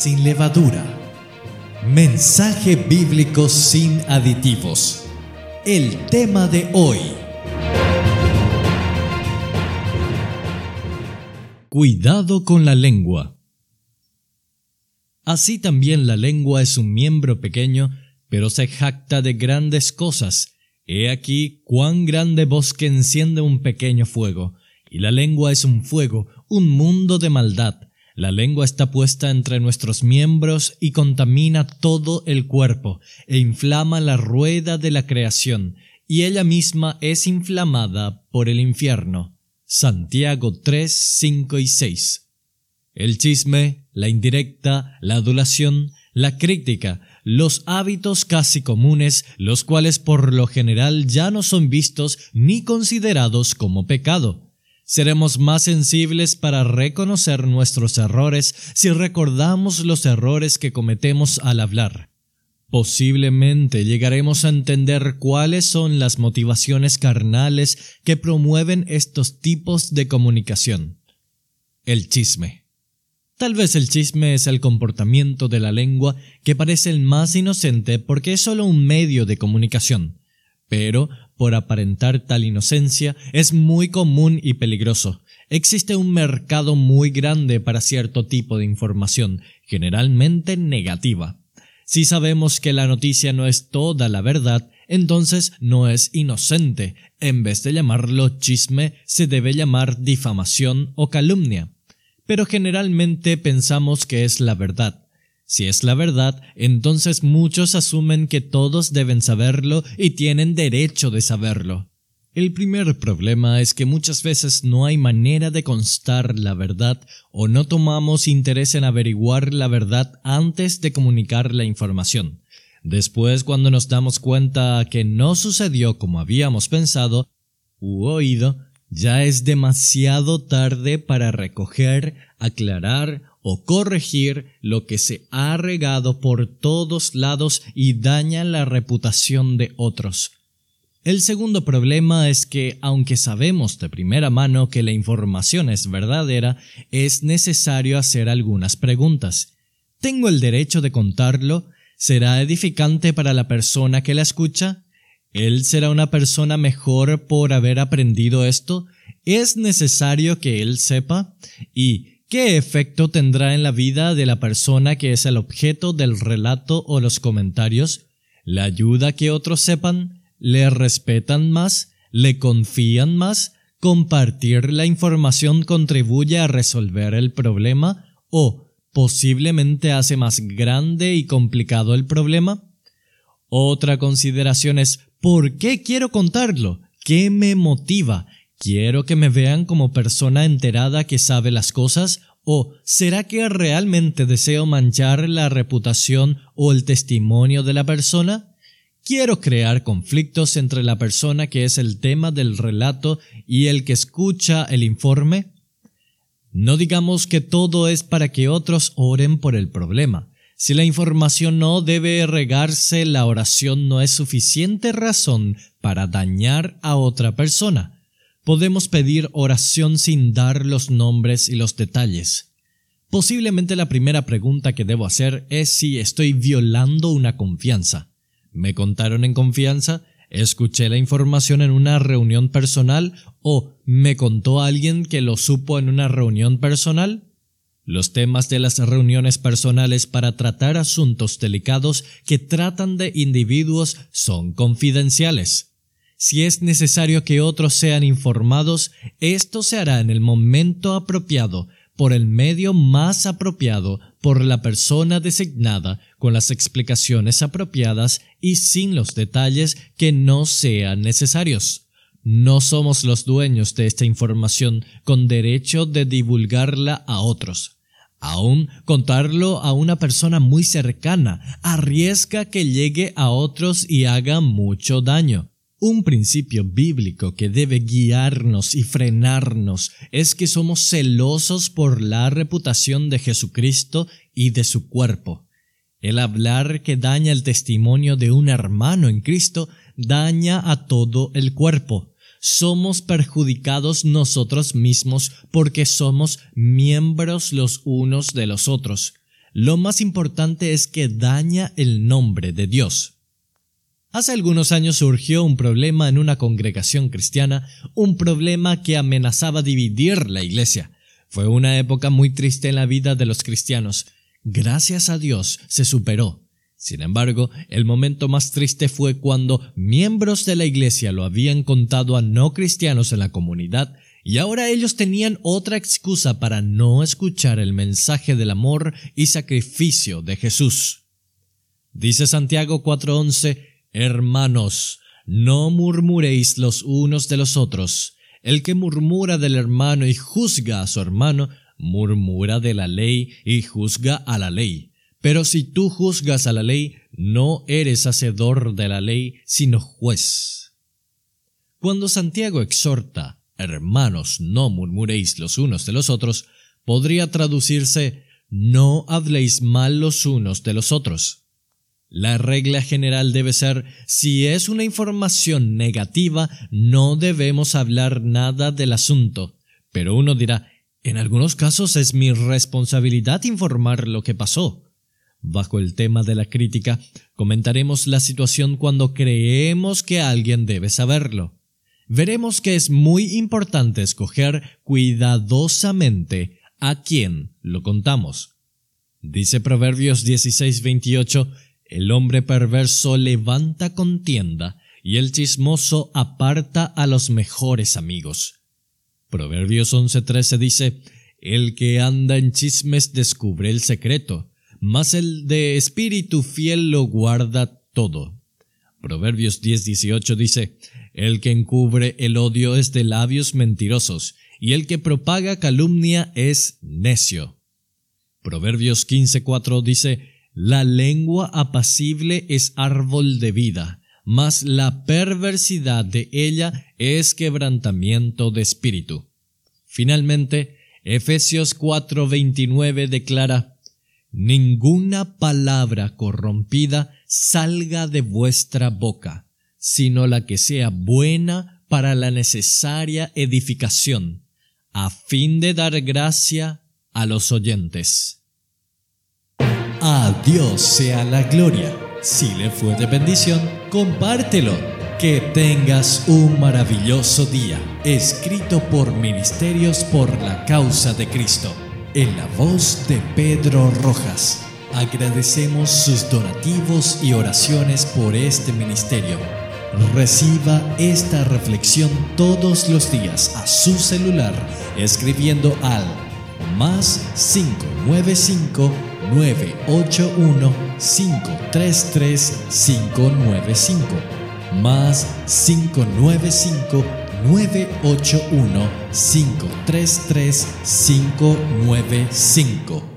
sin levadura. Mensaje bíblico sin aditivos. El tema de hoy. Cuidado con la lengua. Así también la lengua es un miembro pequeño, pero se jacta de grandes cosas. He aquí cuán grande bosque enciende un pequeño fuego, y la lengua es un fuego, un mundo de maldad. La lengua está puesta entre nuestros miembros y contamina todo el cuerpo, e inflama la rueda de la creación, y ella misma es inflamada por el infierno. Santiago 3, 5 y 6. El chisme, la indirecta, la adulación, la crítica, los hábitos casi comunes, los cuales por lo general ya no son vistos ni considerados como pecado. Seremos más sensibles para reconocer nuestros errores si recordamos los errores que cometemos al hablar. Posiblemente llegaremos a entender cuáles son las motivaciones carnales que promueven estos tipos de comunicación. El chisme. Tal vez el chisme es el comportamiento de la lengua que parece el más inocente porque es solo un medio de comunicación. Pero por aparentar tal inocencia, es muy común y peligroso. Existe un mercado muy grande para cierto tipo de información, generalmente negativa. Si sabemos que la noticia no es toda la verdad, entonces no es inocente. En vez de llamarlo chisme, se debe llamar difamación o calumnia. Pero generalmente pensamos que es la verdad. Si es la verdad, entonces muchos asumen que todos deben saberlo y tienen derecho de saberlo. El primer problema es que muchas veces no hay manera de constar la verdad o no tomamos interés en averiguar la verdad antes de comunicar la información. Después, cuando nos damos cuenta que no sucedió como habíamos pensado u oído, ya es demasiado tarde para recoger, aclarar o corregir lo que se ha regado por todos lados y daña la reputación de otros. El segundo problema es que, aunque sabemos de primera mano que la información es verdadera, es necesario hacer algunas preguntas. ¿Tengo el derecho de contarlo? ¿Será edificante para la persona que la escucha? ¿Él será una persona mejor por haber aprendido esto? ¿Es necesario que él sepa? ¿Y ¿Qué efecto tendrá en la vida de la persona que es el objeto del relato o los comentarios? ¿Le ayuda que otros sepan? ¿Le respetan más? ¿Le confían más? ¿Compartir la información contribuye a resolver el problema? ¿O posiblemente hace más grande y complicado el problema? Otra consideración es ¿por qué quiero contarlo? ¿Qué me motiva? ¿Quiero que me vean como persona enterada que sabe las cosas? ¿O será que realmente deseo manchar la reputación o el testimonio de la persona? ¿Quiero crear conflictos entre la persona que es el tema del relato y el que escucha el informe? No digamos que todo es para que otros oren por el problema. Si la información no debe regarse, la oración no es suficiente razón para dañar a otra persona podemos pedir oración sin dar los nombres y los detalles. Posiblemente la primera pregunta que debo hacer es si estoy violando una confianza. ¿Me contaron en confianza? ¿Escuché la información en una reunión personal o me contó alguien que lo supo en una reunión personal? Los temas de las reuniones personales para tratar asuntos delicados que tratan de individuos son confidenciales. Si es necesario que otros sean informados, esto se hará en el momento apropiado, por el medio más apropiado, por la persona designada, con las explicaciones apropiadas y sin los detalles que no sean necesarios. No somos los dueños de esta información con derecho de divulgarla a otros. Aún contarlo a una persona muy cercana arriesga que llegue a otros y haga mucho daño. Un principio bíblico que debe guiarnos y frenarnos es que somos celosos por la reputación de Jesucristo y de su cuerpo. El hablar que daña el testimonio de un hermano en Cristo daña a todo el cuerpo. Somos perjudicados nosotros mismos porque somos miembros los unos de los otros. lo más importante es que daña el nombre de Dios. Hace algunos años surgió un problema en una congregación cristiana, un problema que amenazaba dividir la iglesia. Fue una época muy triste en la vida de los cristianos. Gracias a Dios se superó. Sin embargo, el momento más triste fue cuando miembros de la iglesia lo habían contado a no cristianos en la comunidad y ahora ellos tenían otra excusa para no escuchar el mensaje del amor y sacrificio de Jesús. Dice Santiago 4:11, Hermanos, no murmuréis los unos de los otros. El que murmura del hermano y juzga a su hermano, murmura de la ley y juzga a la ley. Pero si tú juzgas a la ley, no eres hacedor de la ley, sino juez. Cuando Santiago exhorta, hermanos, no murmuréis los unos de los otros, podría traducirse, no habléis mal los unos de los otros. La regla general debe ser, si es una información negativa, no debemos hablar nada del asunto. Pero uno dirá, en algunos casos es mi responsabilidad informar lo que pasó. Bajo el tema de la crítica, comentaremos la situación cuando creemos que alguien debe saberlo. Veremos que es muy importante escoger cuidadosamente a quién lo contamos. Dice Proverbios 16:28, el hombre perverso levanta contienda y el chismoso aparta a los mejores amigos. Proverbios 11:13 dice, El que anda en chismes descubre el secreto, mas el de espíritu fiel lo guarda todo. Proverbios 10:18 dice, El que encubre el odio es de labios mentirosos, y el que propaga calumnia es necio. Proverbios 15:4 dice, la lengua apacible es árbol de vida, mas la perversidad de ella es quebrantamiento de espíritu. Finalmente, Efesios 4:29 declara, Ninguna palabra corrompida salga de vuestra boca, sino la que sea buena para la necesaria edificación, a fin de dar gracia a los oyentes. Dios sea la gloria. Si le fue de bendición, compártelo. Que tengas un maravilloso día. Escrito por Ministerios por la Causa de Cristo. En la voz de Pedro Rojas. Agradecemos sus donativos y oraciones por este ministerio. Reciba esta reflexión todos los días a su celular escribiendo al más 595 981 533 595 más 595 981 533 595